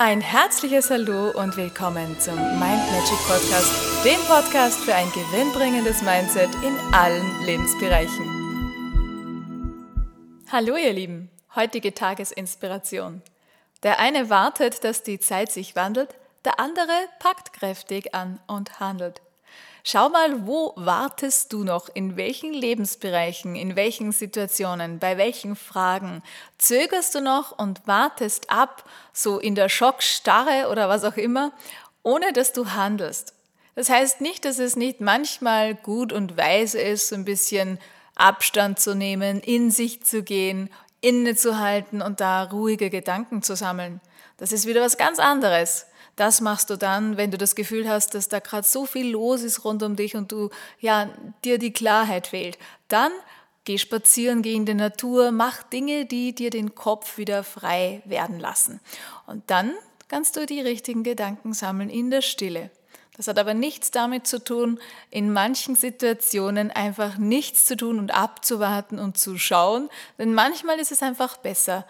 Ein herzliches Hallo und willkommen zum Mind Magic Podcast, dem Podcast für ein gewinnbringendes Mindset in allen Lebensbereichen. Hallo ihr Lieben, heutige Tagesinspiration. Der eine wartet, dass die Zeit sich wandelt, der andere packt kräftig an und handelt. Schau mal, wo wartest du noch? In welchen Lebensbereichen, in welchen Situationen, bei welchen Fragen? Zögerst du noch und wartest ab, so in der Schockstarre oder was auch immer, ohne dass du handelst? Das heißt nicht, dass es nicht manchmal gut und weise ist, so ein bisschen Abstand zu nehmen, in sich zu gehen, innezuhalten und da ruhige Gedanken zu sammeln. Das ist wieder was ganz anderes. Das machst du dann, wenn du das Gefühl hast, dass da gerade so viel los ist rund um dich und du ja dir die Klarheit fehlt. Dann geh spazieren, geh in die Natur, mach Dinge, die dir den Kopf wieder frei werden lassen. Und dann kannst du die richtigen Gedanken sammeln in der Stille. Das hat aber nichts damit zu tun, in manchen Situationen einfach nichts zu tun und abzuwarten und zu schauen, denn manchmal ist es einfach besser,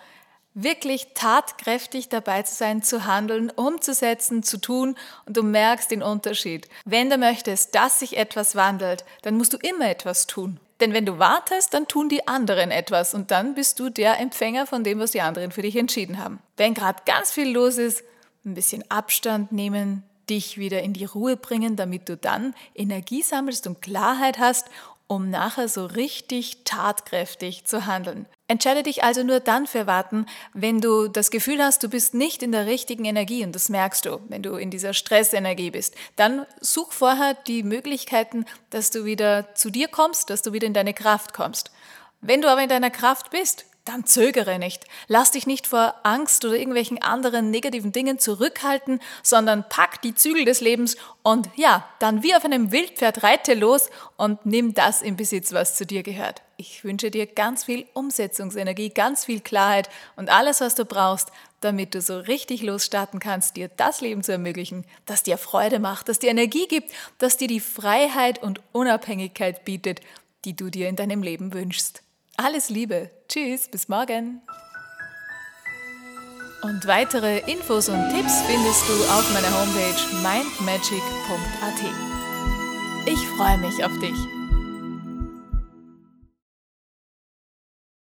wirklich tatkräftig dabei zu sein, zu handeln, umzusetzen, zu tun und du merkst den Unterschied. Wenn du möchtest, dass sich etwas wandelt, dann musst du immer etwas tun. Denn wenn du wartest, dann tun die anderen etwas und dann bist du der Empfänger von dem, was die anderen für dich entschieden haben. Wenn gerade ganz viel los ist, ein bisschen Abstand nehmen, dich wieder in die Ruhe bringen, damit du dann Energie sammelst und Klarheit hast um nachher so richtig tatkräftig zu handeln. Entscheide dich also nur dann für Warten, wenn du das Gefühl hast, du bist nicht in der richtigen Energie und das merkst du, wenn du in dieser Stressenergie bist. Dann such vorher die Möglichkeiten, dass du wieder zu dir kommst, dass du wieder in deine Kraft kommst. Wenn du aber in deiner Kraft bist, dann zögere nicht. Lass dich nicht vor Angst oder irgendwelchen anderen negativen Dingen zurückhalten, sondern pack die Zügel des Lebens und ja, dann wie auf einem Wildpferd reite los und nimm das in Besitz, was zu dir gehört. Ich wünsche dir ganz viel Umsetzungsenergie, ganz viel Klarheit und alles, was du brauchst, damit du so richtig losstarten kannst, dir das Leben zu ermöglichen, das dir Freude macht, das dir Energie gibt, das dir die Freiheit und Unabhängigkeit bietet, die du dir in deinem Leben wünschst. Alles Liebe. Tschüss, bis morgen. Und weitere Infos und Tipps findest du auf meiner Homepage mindmagic.at. Ich freue mich auf dich.